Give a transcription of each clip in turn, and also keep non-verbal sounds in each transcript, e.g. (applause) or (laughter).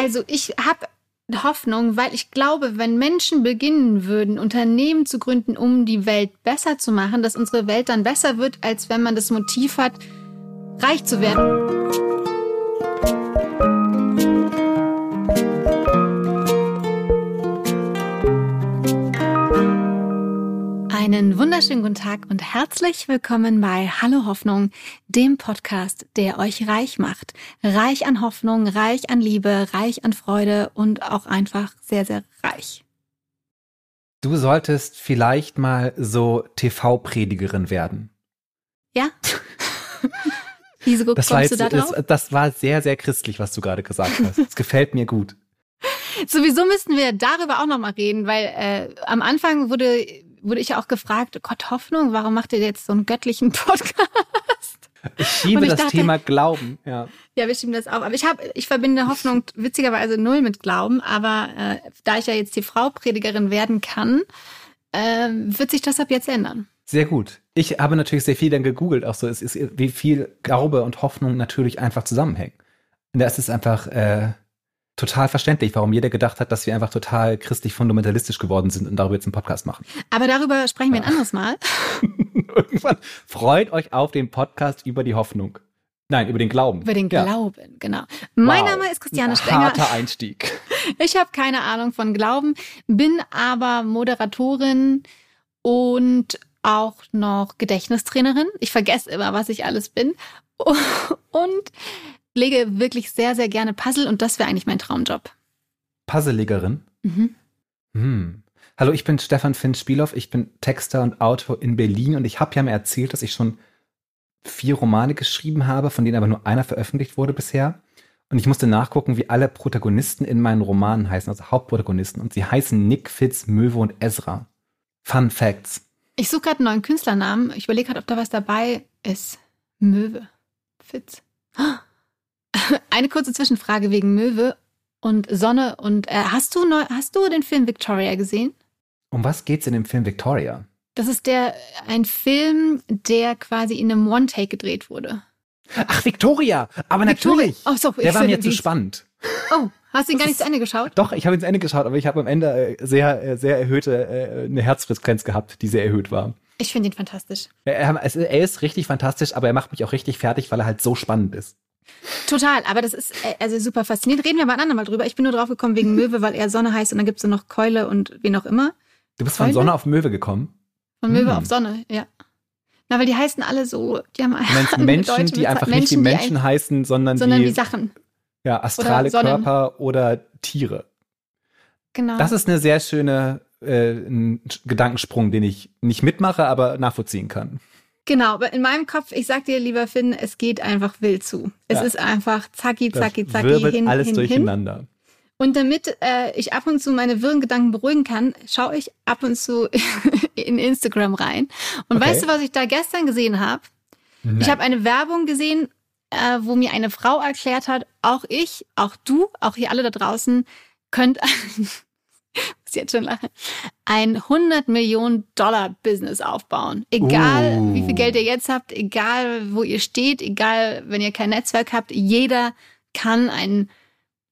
Also ich habe Hoffnung, weil ich glaube, wenn Menschen beginnen würden, Unternehmen zu gründen, um die Welt besser zu machen, dass unsere Welt dann besser wird, als wenn man das Motiv hat, reich zu werden. Einen wunderschönen guten Tag und herzlich willkommen bei Hallo Hoffnung, dem Podcast, der euch reich macht. Reich an Hoffnung, reich an Liebe, reich an Freude und auch einfach sehr, sehr reich. Du solltest vielleicht mal so TV-Predigerin werden. Ja? (laughs) Wieso das kommst war jetzt, du da drauf? Das, das war sehr, sehr christlich, was du gerade gesagt hast. Das gefällt mir gut. (laughs) Sowieso müssten wir darüber auch nochmal reden, weil äh, am Anfang wurde wurde ich auch gefragt, Gott Hoffnung, warum macht ihr jetzt so einen göttlichen (laughs) Podcast? Ich schiebe ich das dachte, Thema Glauben, ja. Ja, wir schieben das auch. Aber ich habe, ich verbinde Hoffnung witzigerweise null mit Glauben. Aber äh, da ich ja jetzt die Frau Predigerin werden kann, äh, wird sich das ab jetzt ändern. Sehr gut. Ich habe natürlich sehr viel dann gegoogelt, auch so, es ist, wie viel Glaube und Hoffnung natürlich einfach zusammenhängen. Und das ist einfach äh, total verständlich, warum jeder gedacht hat, dass wir einfach total christlich fundamentalistisch geworden sind und darüber jetzt einen Podcast machen. Aber darüber sprechen wir ein anderes Mal. (laughs) Irgendwann freut euch auf den Podcast über die Hoffnung. Nein, über den Glauben. Über den Glauben, ja. genau. Mein wow. Name ist Christiane Stenger. Harter Einstieg. (laughs) Ich habe keine Ahnung von Glauben, bin aber Moderatorin und auch noch Gedächtnistrainerin. Ich vergesse immer, was ich alles bin. (laughs) Und lege wirklich sehr, sehr gerne Puzzle und das wäre eigentlich mein Traumjob. Puzzlelegerin? Mhm. Hm. Hallo, ich bin Stefan Finn Spielhoff. Ich bin Texter und Autor in Berlin und ich habe ja mal erzählt, dass ich schon vier Romane geschrieben habe, von denen aber nur einer veröffentlicht wurde bisher. Und ich musste nachgucken, wie alle Protagonisten in meinen Romanen heißen, also Hauptprotagonisten. Und sie heißen Nick, Fitz, Möwe und Ezra. Fun Facts. Ich suche gerade einen neuen Künstlernamen. Ich überlege gerade, ob da was dabei ist. Möwe. Fitz. Oh. (laughs) Eine kurze Zwischenfrage wegen Möwe und Sonne. Und äh, hast du neu, hast du den Film Victoria gesehen? Um was geht's in dem Film Victoria? Das ist der ein Film, der quasi in einem One-Take gedreht wurde. Ach, Victoria! Aber Victoria. natürlich! Oh, so, der war mir zu spannend. Oh, hast du ihn gar nicht zu Ende geschaut? Doch, ich habe ihn zu Ende geschaut, aber ich habe am Ende äh, sehr, äh, sehr erhöhte, äh, eine Herzfrequenz gehabt, die sehr erhöht war. Ich finde ihn fantastisch. Er, er, ist richtig fantastisch, aber er macht mich auch richtig fertig, weil er halt so spannend ist. Total, aber das ist äh, also super faszinierend. Reden wir mal ein andermal drüber. Ich bin nur drauf gekommen wegen Möwe, weil er Sonne heißt und dann gibt es noch Keule und wen auch immer. Du bist Keule? von Sonne auf Möwe gekommen? Von Möwe hm. auf Sonne, ja. Na, weil die heißen alle so, die haben du Menschen, die einfach Menschen, nicht wie Menschen ein, heißen, sondern, sondern die, wie Sachen. Ja, astrale oder Körper oder Tiere. Genau. Das ist eine sehr schöne äh, Gedankensprung, den ich nicht mitmache, aber nachvollziehen kann. Genau, aber in meinem Kopf, ich sag dir, lieber Finn, es geht einfach wild zu. Es ja. ist einfach zacki, zacki, zacki, wirbelt hin, alles hin, durcheinander. Hin. Und damit äh, ich ab und zu meine wirren Gedanken beruhigen kann, schaue ich ab und zu (laughs) in Instagram rein. Und okay. weißt du, was ich da gestern gesehen habe? Ich habe eine Werbung gesehen, äh, wo mir eine Frau erklärt hat, auch ich, auch du, auch hier alle da draußen, könnt (laughs) (laughs) muss jetzt schon lachen, ein 100 Millionen Dollar Business aufbauen. Egal, uh. wie viel Geld ihr jetzt habt, egal, wo ihr steht, egal, wenn ihr kein Netzwerk habt, jeder kann ein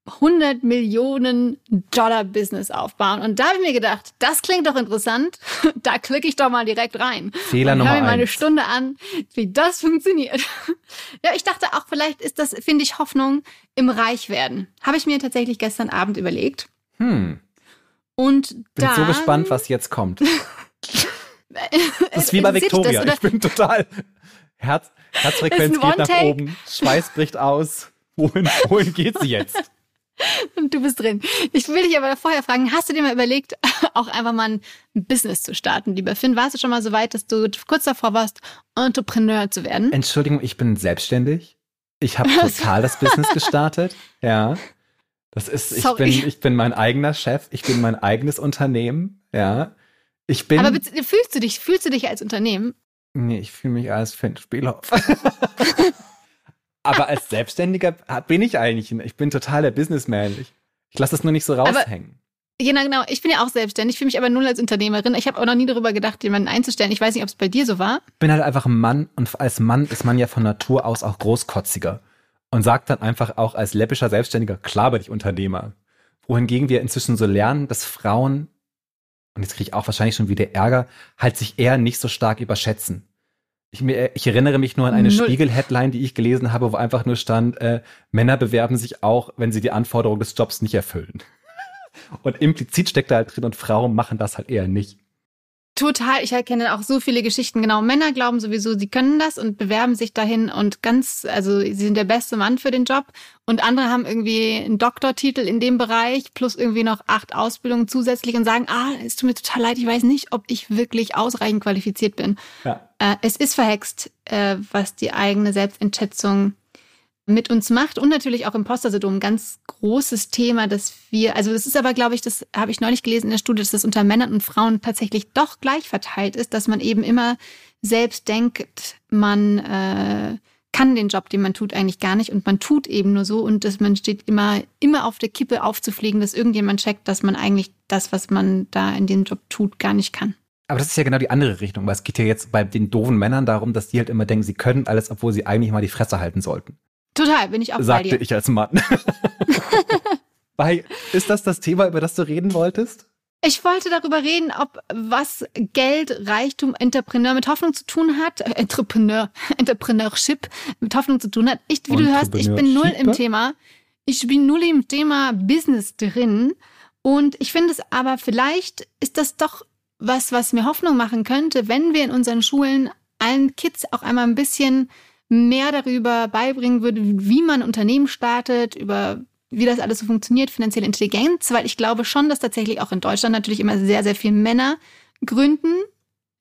100 Millionen Dollar Business aufbauen. Und da habe ich mir gedacht, das klingt doch interessant. (laughs) Da klicke ich doch mal direkt rein. Fehler und Nummer höre mir mal eine eins. Stunde an, wie das funktioniert. (laughs) Ja, ich dachte auch, vielleicht ist das, finde ich, Hoffnung im Reichwerden. Habe ich mir tatsächlich gestern Abend überlegt. Hm. Und Bin dann, so gespannt, was jetzt kommt. (laughs) das ist wie bei Victoria. ich bin total Herz, Herzfrequenz geht nach oben, Schweiß bricht aus. Wohin, wohin geht sie jetzt? Und (laughs) du bist drin. Ich will dich aber vorher fragen, hast du dir mal überlegt, (laughs) auch einfach mal ein Business zu starten, lieber Finn? Warst du schon mal so weit, dass du kurz davor warst, Entrepreneur zu werden? Entschuldigung, ich bin selbstständig. Ich habe total das Business gestartet. Ja. Das ist, ich bin, ich bin mein eigener Chef, ich bin mein eigenes Unternehmen, ja. Ich bin. Aber fühlst du dich, fühlst du dich als Unternehmen? Nee, ich fühle mich als Finn Spielhoff. (laughs) Aber als Selbstständiger bin ich eigentlich, ich bin total der Businessman. Ich, ich lasse das nur nicht so raushängen. Genau, genau. Ich bin ja auch selbstständig, ich fühle mich aber null als Unternehmerin. Ich habe auch noch nie darüber gedacht, jemanden einzustellen. Ich weiß nicht, ob es bei dir so war. Ich bin halt einfach ein Mann und als Mann ist man ja von Natur aus auch großkotziger. Und sagt dann einfach auch als läppischer Selbstständiger, klar bin ich Unternehmer. Wohingegen wir inzwischen so lernen, dass Frauen, und jetzt kriege ich auch wahrscheinlich schon wieder Ärger, halt sich eher nicht so stark überschätzen. Ich, ich erinnere mich nur an eine Spiegel-Headline, die ich gelesen habe, wo einfach nur stand, äh, Männer bewerben sich auch, wenn sie die Anforderungen des Jobs nicht erfüllen. (laughs) Und implizit steckt da halt drin und Frauen machen das halt eher nicht. Total, ich erkenne auch so viele Geschichten. Genau, Männer glauben sowieso, sie können das und bewerben sich dahin und ganz, also sie sind der beste Mann für den Job. Und andere haben irgendwie einen Doktortitel in dem Bereich plus irgendwie noch acht Ausbildungen zusätzlich und sagen, ah, es tut mir total leid, ich weiß nicht, ob ich wirklich ausreichend qualifiziert bin. Ja. Äh, es ist verhext, äh, was die eigene Selbstentschätzung mit uns macht und natürlich auch Imposter-Syndrom ein ganz großes Thema, dass wir, also das ist aber, glaube ich, das habe ich neulich gelesen in der Studie, dass das unter Männern und Frauen tatsächlich doch gleich verteilt ist, dass man eben immer selbst denkt, man äh, kann den Job, den man tut, eigentlich gar nicht und man tut eben nur so und dass man steht immer, immer auf der Kippe aufzufliegen, dass irgendjemand checkt, dass man eigentlich das, was man da in dem Job tut, gar nicht kann. Aber das ist ja genau die andere Richtung, weil es geht ja jetzt bei den doofen Männern darum, dass die halt immer denken, sie können alles, obwohl sie eigentlich mal die Fresse halten sollten. Total, bin ich auch Sagte bei dir. ich als Mann. (laughs) ist das das Thema, über das du reden wolltest? Ich wollte darüber reden, ob was Geld, Reichtum, Entrepreneur mit Hoffnung zu tun hat. Äh, Entrepreneur, (laughs) Entrepreneurship mit Hoffnung zu tun hat. Ich, wie du hörst, ich bin null im Thema. Ich bin null im Thema Business drin. Und ich finde es aber vielleicht ist das doch was, was mir Hoffnung machen könnte, wenn wir in unseren Schulen allen Kids auch einmal ein bisschen mehr darüber beibringen würde, wie man Unternehmen startet, über wie das alles so funktioniert, finanzielle Intelligenz, weil ich glaube schon, dass tatsächlich auch in Deutschland natürlich immer sehr, sehr viele Männer gründen.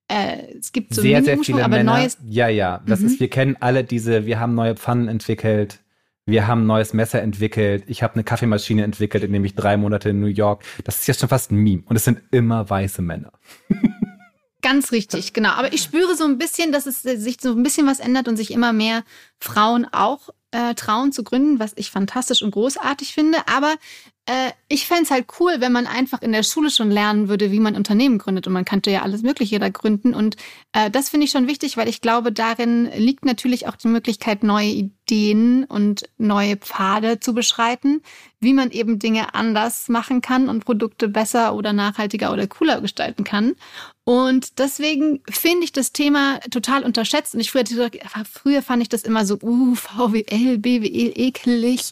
Äh, es gibt so sehr, sehr viele aber Männer. Neues. Ja, ja. Das mhm. ist, wir kennen alle diese, wir haben neue Pfannen entwickelt. Wir haben ein neues Messer entwickelt. Ich habe eine Kaffeemaschine entwickelt, indem ich drei Monate in New York. Das ist ja schon fast ein Meme. Und es sind immer weiße Männer. Ganz richtig, genau. Aber ich spüre so ein bisschen, dass es sich so ein bisschen was ändert und sich immer mehr Frauen auch äh, trauen zu gründen, was ich fantastisch und großartig finde. Aber äh, ich fände es halt cool, wenn man einfach in der Schule schon lernen würde, wie man Unternehmen gründet. Und man könnte ja alles Mögliche da gründen. Und äh, das finde ich schon wichtig, weil ich glaube, darin liegt natürlich auch die Möglichkeit, neue Ideen und neue Pfade zu beschreiten, wie man eben Dinge anders machen kann und Produkte besser oder nachhaltiger oder cooler gestalten kann. Und deswegen finde ich das Thema total unterschätzt. Und ich früher, früher fand ich das immer so, uh, VWL, BWL, ekelig.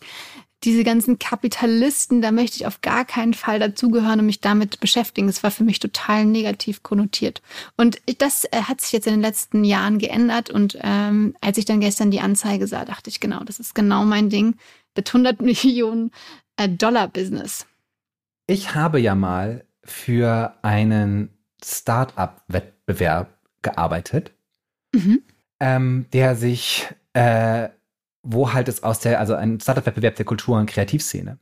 Diese ganzen Kapitalisten, da möchte ich auf gar keinen Fall dazugehören und mich damit beschäftigen. Es war für mich total negativ konnotiert. Und das äh, hat sich jetzt in den letzten Jahren geändert. Und ähm, als ich dann gestern die Anzeige sah, dachte ich, genau, das ist genau mein Ding. Das 100 Millionen äh, Dollar Business. Ich habe ja mal für einen Start-up-Wettbewerb gearbeitet, mhm. ähm, der sich, äh, wo halt es aus der, also ein Start-up-Wettbewerb der Kultur- und Kreativszene.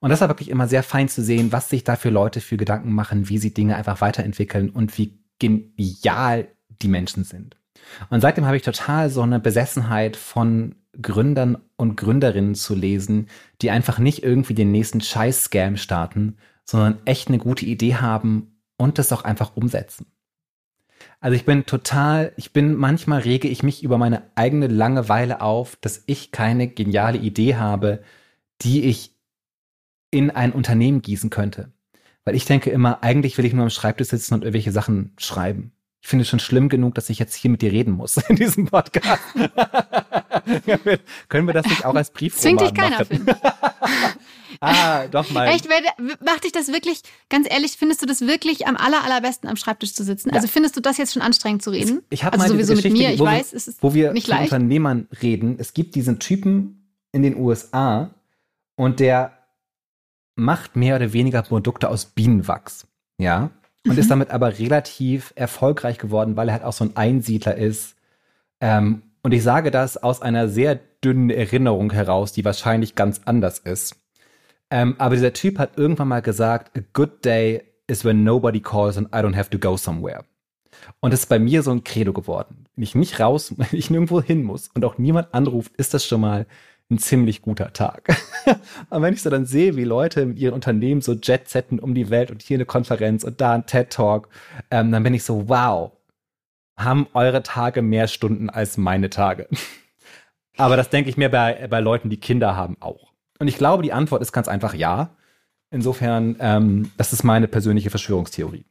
Und das war wirklich immer sehr fein zu sehen, was sich da für Leute für Gedanken machen, wie sie Dinge einfach weiterentwickeln und wie genial die Menschen sind. Und seitdem habe ich total so eine Besessenheit von Gründern und Gründerinnen zu lesen, die einfach nicht irgendwie den nächsten Scheiß-Scam starten, sondern echt eine gute Idee haben und das auch einfach umsetzen. Also ich bin total, ich bin, manchmal rege ich mich über meine eigene Langeweile auf, dass ich keine geniale Idee habe, die ich in ein Unternehmen gießen könnte. Weil ich denke immer, eigentlich will ich nur am Schreibtisch sitzen und irgendwelche Sachen schreiben. Ich finde es schon schlimm genug, dass ich jetzt hier mit dir reden muss (laughs) in diesem Podcast. (laughs) Können wir das nicht auch als Brief Zwingt dich keiner, machen? (laughs) Ah, doch mal. Echt, macht dich das wirklich, ganz ehrlich, findest du das wirklich am aller, allerbesten am Schreibtisch zu sitzen? Ja. Also findest du das jetzt schon anstrengend zu reden? Ich habe also mal sowieso mit mir, ich wo weiß, es ist wo wir nicht leicht. Unternehmern reden. Es gibt diesen Typen in den USA und der macht mehr oder weniger Produkte aus Bienenwachs. Ja. Und mhm. ist damit aber relativ erfolgreich geworden, weil er halt auch so ein Einsiedler ist. Ähm, und ich sage das aus einer sehr dünnen Erinnerung heraus, die wahrscheinlich ganz anders ist. Ähm, aber dieser Typ hat irgendwann mal gesagt, a good day is when nobody calls and I don't have to go somewhere. Und das ist bei mir so ein Credo geworden. Wenn ich nicht raus, (laughs) wenn ich nirgendwo hin muss und auch niemand anruft, ist das schon mal ein ziemlich guter Tag. (laughs) und wenn ich so dann sehe, wie Leute mit ihren Unternehmen so Jet-Setten um die Welt und hier eine Konferenz und da ein TED-Talk, ähm, dann bin ich so, wow, haben eure Tage mehr Stunden als meine Tage. (laughs) Aber das denke ich mir bei, bei Leuten, die Kinder haben, auch. Und ich glaube, die Antwort ist ganz einfach ja. Insofern, ähm, das ist meine persönliche Verschwörungstheorie.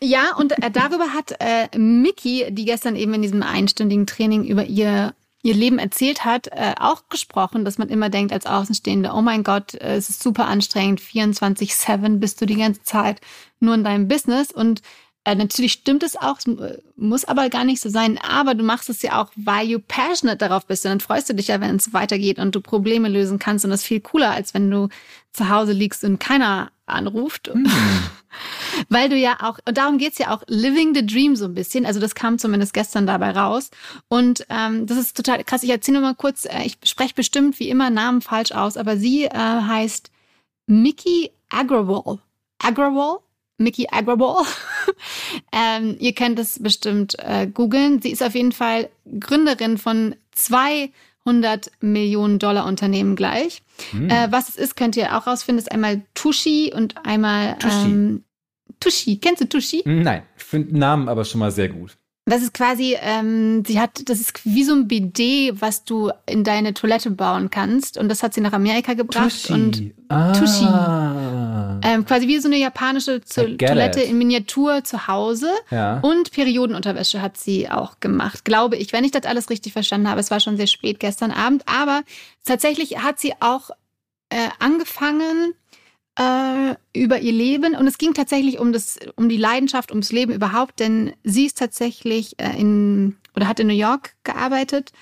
Ja, und äh, darüber hat äh, Mickey, die gestern eben in diesem einstündigen Training über ihr ihr Leben erzählt hat, äh, auch gesprochen, dass man immer denkt als Außenstehende, oh mein Gott, äh, es ist super anstrengend, 24-7 bist du die ganze Zeit nur in deinem Business und äh, natürlich stimmt es auch, muss aber gar nicht so sein, aber du machst es ja auch, weil du passionate darauf bist und dann freust du dich ja, wenn es weitergeht und du Probleme lösen kannst und das ist viel cooler, als wenn du zu Hause liegst und keiner anruft. Mhm. (laughs) Weil du ja auch, und darum geht's ja auch, living the dream so ein bisschen. Also das kam zumindest gestern dabei raus. Und ähm, das ist total krass. Ich erzähle nur mal kurz, äh, ich spreche bestimmt wie immer Namen falsch aus, aber sie äh, heißt Mickey Agrawal. Agrawal? Mickey Agrawal. (laughs) ähm, ihr könnt es bestimmt äh, googeln. Sie ist auf jeden Fall Gründerin von zwei 100 Millionen Dollar Unternehmen gleich. Hm. Äh, was es ist, könnt ihr auch rausfinden. Das ist einmal Tushi und einmal Tushi. Ähm, Tushi. Kennst du Tushi? Nein, ich finde den Namen aber schon mal sehr gut. Das ist quasi, ähm, sie hat, das ist wie so ein BD, was du in deine Toilette bauen kannst. Und das hat sie nach Amerika gebracht. Tushi. Und ah. Tushi. Ähm, quasi wie so eine japanische zu Toilette it. in Miniatur zu Hause. Ja. Und Periodenunterwäsche hat sie auch gemacht, glaube ich, wenn ich das alles richtig verstanden habe. Es war schon sehr spät gestern Abend. Aber tatsächlich hat sie auch äh, angefangen, äh, über ihr Leben und es ging tatsächlich um das, um die Leidenschaft, ums Leben überhaupt, denn sie ist tatsächlich äh, in oder hat in New York gearbeitet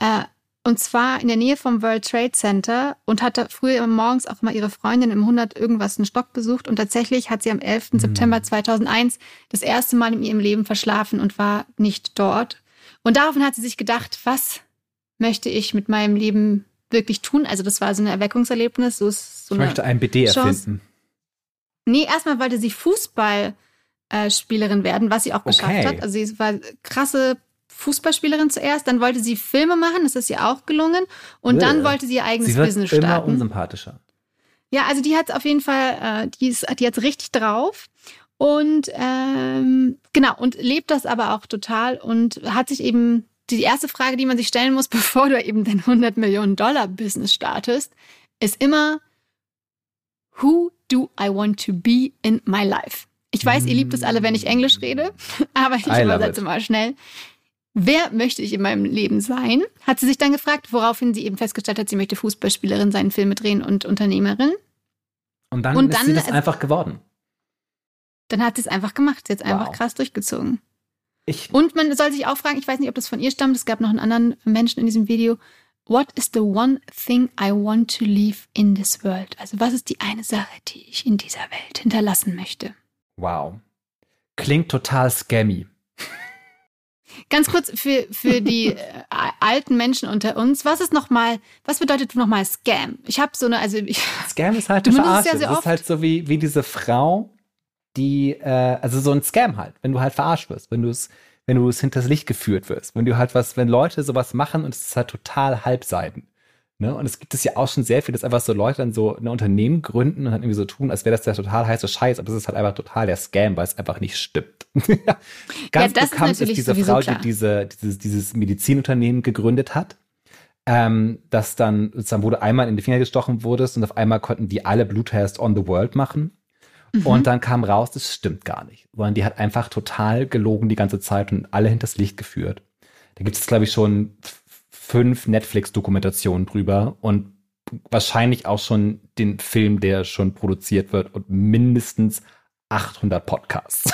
äh, und zwar in der Nähe vom World Trade Center und hatte früher morgens auch mal ihre Freundin im 100 irgendwas einen Stock besucht und tatsächlich hat sie am 11. Mhm. September 2001 das erste Mal in ihrem Leben verschlafen und war nicht dort. Und daraufhin hat sie sich gedacht, was möchte ich mit meinem Leben wirklich tun. Also das war so ein Erweckungserlebnis. So ist so ich möchte ein BD Chance. erfinden. Nee, erstmal wollte sie Fußballspielerin werden, was sie auch geschafft okay. hat. Also sie war krasse Fußballspielerin zuerst, dann wollte sie Filme machen, das ist ihr auch gelungen. Und ja. dann wollte sie ihr eigenes sie wird Business starten. Immer unsympathischer. Ja, also die hat auf jeden Fall, äh, die, ist, die hat richtig drauf. Und ähm, genau, und lebt das aber auch total und hat sich eben die erste Frage, die man sich stellen muss, (laughs) bevor du eben dein 100 Millionen Dollar Business startest, ist immer, who do I want to be in my life? Ich weiß, ihr liebt es alle, wenn ich Englisch rede, (laughs) aber ich übersetze mal schnell. Wer möchte ich in meinem Leben sein? Hat sie sich dann gefragt, woraufhin sie eben festgestellt hat, sie möchte Fußballspielerin sein, Filme drehen und Unternehmerin. Und dann, und dann ist sie das einfach geworden. Dann hat sie es einfach gemacht. Sie hat es wow. einfach krass durchgezogen. Ich und man soll sich auch fragen, ich weiß nicht, ob das von ihr stammt, es gab noch einen anderen Menschen in diesem Video. What is the one thing I want to leave in this world? Also was ist die eine Sache, die ich in dieser Welt hinterlassen möchte? Wow. Klingt total scammy. Ganz kurz für, für die (laughs) äh, alten Menschen unter uns, was ist nochmal, was bedeutet nochmal Scam? Ich habe so eine, also ich, (laughs) Scam ist halt eine Verarsche. Ja das ist halt so wie, wie diese Frau, die, äh, also so ein Scam halt, wenn du halt verarscht wirst, wenn du es, wenn du es hinters Licht geführt wirst, wenn du halt was, wenn Leute sowas machen und es ist halt total halbseiten. Ne? Und es gibt es ja auch schon sehr viel, dass einfach so Leute dann so ein Unternehmen gründen und dann irgendwie so tun, als wäre das der total heiße Scheiß, aber es ist halt einfach total der Scam, weil es einfach nicht stimmt. (laughs) Ganz ja, bekannt ist, ist diese Frau, klar. die diese, dieses, dieses Medizinunternehmen gegründet hat. Ähm, das dann sozusagen, wo du einmal in die Finger gestochen wurdest und auf einmal konnten die alle Bluttests on the world machen. Mhm. Und dann kam raus, das stimmt gar nicht. Sondern die hat einfach total gelogen die ganze Zeit und alle hinters Licht geführt. Da gibt es, glaube ich, schon fünf Netflix-Dokumentationen drüber und wahrscheinlich auch schon den Film, der schon produziert wird und mindestens 800 Podcasts.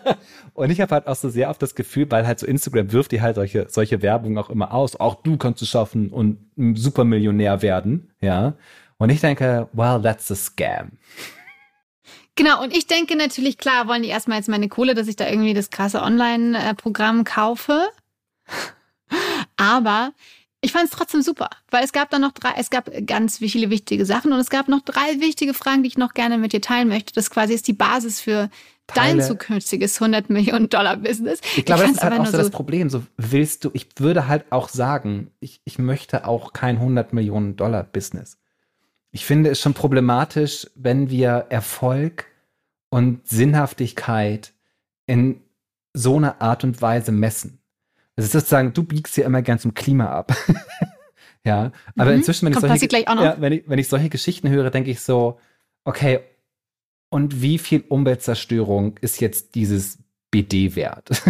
(laughs) und ich habe halt auch so sehr oft das Gefühl, weil halt so Instagram wirft dir halt solche, solche Werbung auch immer aus. Auch du kannst es schaffen und ein Supermillionär werden, ja. Und ich denke, well, that's a scam. Genau, und ich denke natürlich, klar, wollen die erstmal jetzt meine Kohle, dass ich da irgendwie das krasse Online-Programm kaufe. Aber ich fand es trotzdem super, weil es gab dann noch drei, es gab ganz viele wichtige Sachen und es gab noch drei wichtige Fragen, die ich noch gerne mit dir teilen möchte. Das quasi ist die Basis für Teile. dein zukünftiges 100 Millionen Dollar Business. Ich glaube, ich das ist halt auch so das Problem. So willst du, ich würde halt auch sagen, ich, ich möchte auch kein 100 Millionen Dollar Business. Ich finde es schon problematisch, wenn wir Erfolg und Sinnhaftigkeit in so einer Art und Weise messen. Es ist sozusagen, du biegst hier immer gern zum Klima ab. (laughs) Ja, aber Mhm. inzwischen, wenn ich, Kommt solche, ja, wenn, ich, wenn ich solche Geschichten höre, denke ich so, okay, und wie viel Umweltzerstörung ist jetzt dieses BD wert? (laughs)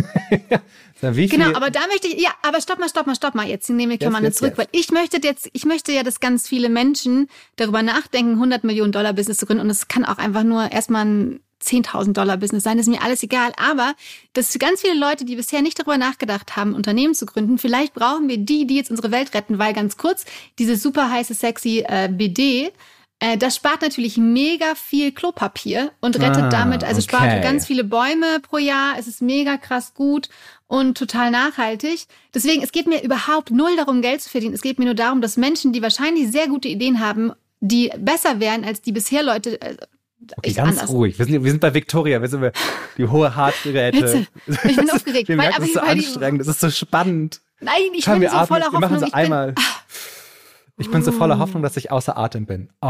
Genau, aber da möchte ich, ja, aber stopp mal, stopp mal, stopp mal. Jetzt nehme ich Jetzt, mal jetzt, zurück, jetzt. weil ich möchte jetzt, ich möchte ja, dass ganz viele Menschen darüber nachdenken, 100 Millionen Dollar Business zu gründen. Und es kann auch einfach nur erstmal ein 10.000 Dollar Business sein. Das ist mir alles egal. Aber, dass ganz viele Leute, die bisher nicht darüber nachgedacht haben, Unternehmen zu gründen, vielleicht brauchen wir die, die jetzt unsere Welt retten, weil ganz kurz, dieses super heiße, sexy äh, BD, äh, das spart natürlich mega viel Klopapier und rettet Ah, damit, also spart okay. ganz viele Bäume pro Jahr. Es ist mega krass gut und total nachhaltig. Deswegen, es geht mir überhaupt null darum, Geld zu verdienen. Es geht mir nur darum, dass Menschen, die wahrscheinlich sehr gute Ideen haben, die besser wären als die bisher Leute. Okay, ganz anders. ruhig. Wir sind, wir sind bei Victoria, wir sind bei die hohe Hartgeräte. Bitte. Ich bin (laughs) aufgeregt, Wir merken, aber es ist so anstrengend, es ist so spannend. Nein, ich Komm, bin so atmen, voller wir machen Hoffnung. so Ich bin, einmal. Ich bin so voller Oh. Hoffnung, dass ich außer Atem bin. Oh,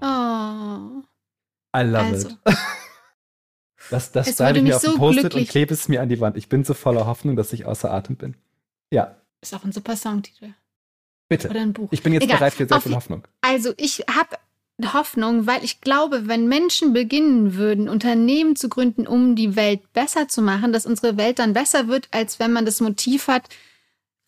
oh. I love Also. it. (laughs) Das, das schreibe ich mir auf so Post-it und klebe es mir an die Wand. Ich bin so voller Hoffnung, dass ich außer Atem bin. Ja, Ist auch ein super Songtitel. bitte. Oder ein Buch. Ich bin jetzt Egal. bereit für sehr Auf viel Hoffnung. Also ich habe Hoffnung, weil ich glaube, wenn Menschen beginnen würden, Unternehmen zu gründen, um die Welt besser zu machen, dass unsere Welt dann besser wird, als wenn man das Motiv hat,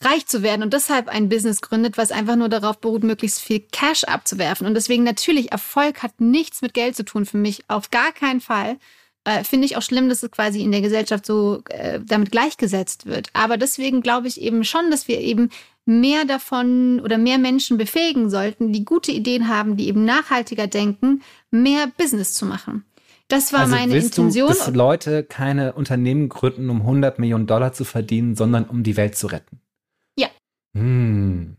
reich zu werden und deshalb ein Business gründet, was einfach nur darauf beruht, möglichst viel Cash abzuwerfen. Und deswegen natürlich, Erfolg hat nichts mit Geld zu tun für mich, auf gar keinen Fall. Äh, Finde ich auch schlimm, dass es quasi in der Gesellschaft so äh, damit gleichgesetzt wird. Aber deswegen glaube ich eben schon, dass wir eben mehr davon oder mehr Menschen befähigen sollten, die gute Ideen haben, die eben nachhaltiger denken, mehr Business zu machen. Das war also meine willst Intention. du, dass Leute keine Unternehmen gründen, um 100 Millionen Dollar zu verdienen, sondern um die Welt zu retten? Ja. Hm,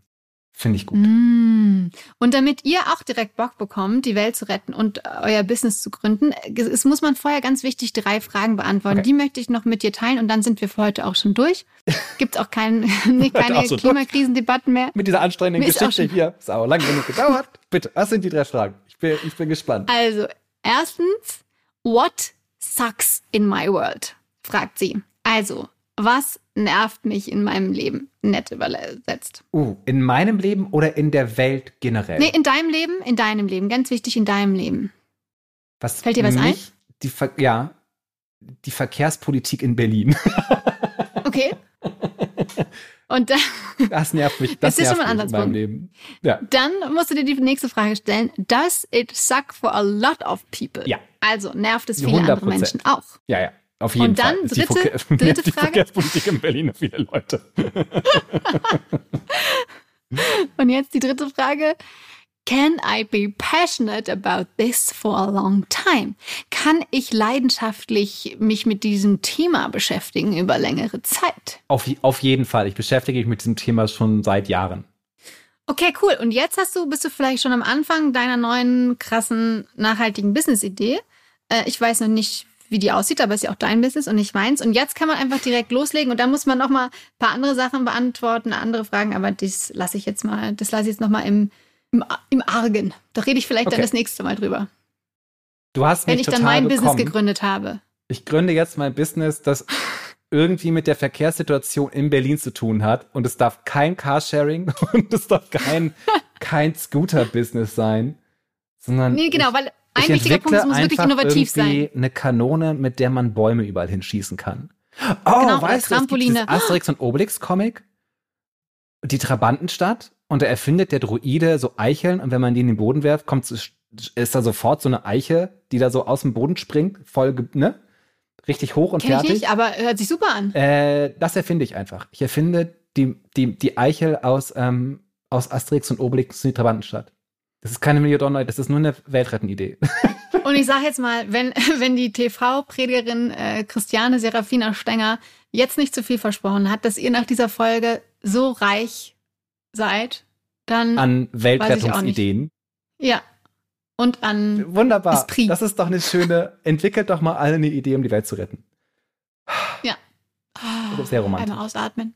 Finde ich gut. Mm. Und damit ihr auch direkt Bock bekommt, die Welt zu retten und äh, euer Business zu gründen, es muss man vorher ganz wichtig drei Fragen beantworten. Okay. Die möchte ich noch mit dir teilen und dann sind wir für heute auch schon durch. (laughs) Gibt auch kein, (laughs) nee, keine durch. Klimakrisendebatten mehr. Mit dieser anstrengenden Mir Geschichte hier. Auch lange genug gedauert. (laughs) Bitte, was sind die drei Fragen? Ich bin, ich bin gespannt. Also, erstens, what sucks in my world? fragt sie. Also, was nervt mich in meinem Leben? Nett übersetzt. Uh, in meinem Leben oder in der Welt generell? Nee, in deinem Leben, in deinem Leben, ganz wichtig, in deinem Leben. was fällt dir was ein? Die Ver ja, die Verkehrspolitik in Berlin. (laughs) Okay. Und dann, (laughs) Das nervt mich. Das Das ist nervt schon mal ein mich in meinem. Leben. Ja. dann musst du dir die nächste Frage stellen. Does it suck for a lot of people? Ja. Also nervt es viele andere 100%. Menschen auch. Ja, ja. Auf jeden Und dann Fall. Dritte- die, dritte (laughs) die Frage. Verkehrspolitik in Berlin für viele Leute. (laughs) Und jetzt die dritte Frage. Can I be passionate about this for a long time? Kann ich leidenschaftlich mich mit diesem Thema beschäftigen über längere Zeit? Auf, auf jeden Fall. Ich beschäftige mich mit diesem Thema schon seit Jahren. Okay, cool. Und jetzt hast du, bist du vielleicht schon am Anfang deiner neuen, krassen, nachhaltigen Business-Idee. Äh, ich weiß noch nicht, wie die aussieht, aber ist ja auch dein Business und nicht meins. Und jetzt kann man einfach direkt loslegen und dann muss man noch mal ein paar andere Sachen beantworten, andere Fragen, aber das lasse ich jetzt mal, das lasse ich jetzt noch mal im, im, im Argen. Da rede ich vielleicht Okay. dann das nächste Mal drüber, Du hast mich wenn ich dann mein bekommen. Business gegründet habe. Ich gründe jetzt mein Business, das (laughs) irgendwie mit der Verkehrssituation in Berlin zu tun hat. Und es darf kein Carsharing (laughs) und es darf kein, kein Scooter-Business sein, sondern Nee, genau, weil ein ich wichtiger Punkt, es muss wirklich innovativ sein. eine Kanone, mit der man Bäume überall hinschießen kann. Oh, Genau, weißt du, es Trampoline. dieses Asterix und Obelix-Comic, die Trabantenstadt, und da erfindet der Druide so Eicheln, und wenn man die in den Boden werft, kommt ist da sofort so eine Eiche, die da so aus dem Boden springt, voll, ne? Richtig hoch und Kenn ich fertig. nicht, aber hört sich super an. Äh, das erfinde ich einfach. Ich erfinde die, die, die Eichel aus, ähm, aus Asterix und Obelix in die Trabantenstadt. Das ist keine Million das ist nur eine Weltrettenidee. (laughs) Und ich sage jetzt mal, wenn, (laughs) wenn die TV-Predigerin äh, Christiane Serafina Stenger jetzt nicht zu viel versprochen hat, dass ihr nach dieser Folge so reich seid, dann An Weltrettungsideen. ja. Und an Wunderbar. Esprit. Das ist doch eine schöne, entwickelt doch mal alle eine Idee, um die Welt zu retten. oh, Sehr romantisch. einmal ausatmen.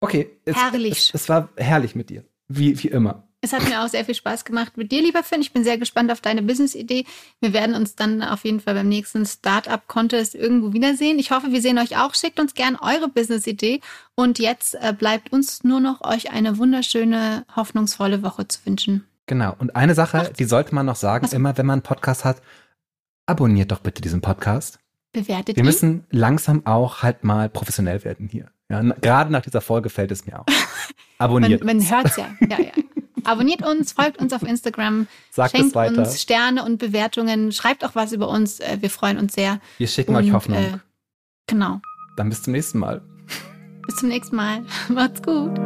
Okay. Es, Herrlich. Es, es war herrlich mit dir. Wie, wie immer. Es hat mir auch sehr viel Spaß gemacht mit dir, lieber Finn. Ich bin sehr gespannt auf deine Business-Idee. Wir werden uns dann auf jeden Fall beim nächsten Startup-Contest irgendwo wiedersehen. Ich hoffe, wir sehen euch auch. Schickt uns gern eure Business-Idee. Und jetzt äh, bleibt uns nur noch euch eine wunderschöne, hoffnungsvolle Woche zu wünschen. Genau. Und eine Sache, die sollte man noch sagen, immer wenn man einen Podcast hat, abonniert doch bitte diesen Podcast. Bewertet Wir ihn. müssen langsam auch halt mal professionell werden hier. Ja, gerade nach dieser Folge fällt es mir auch. (laughs) Abonniert. man man hört es ja. ja, ja. Abonniert uns, folgt uns auf Instagram, Sagt schenkt uns Sterne und Bewertungen, schreibt auch was über uns. Äh, wir freuen uns sehr. Wir schicken und, euch Hoffnung. Äh, genau. Dann bis zum nächsten Mal. Bis zum nächsten Mal. (laughs) Macht's gut.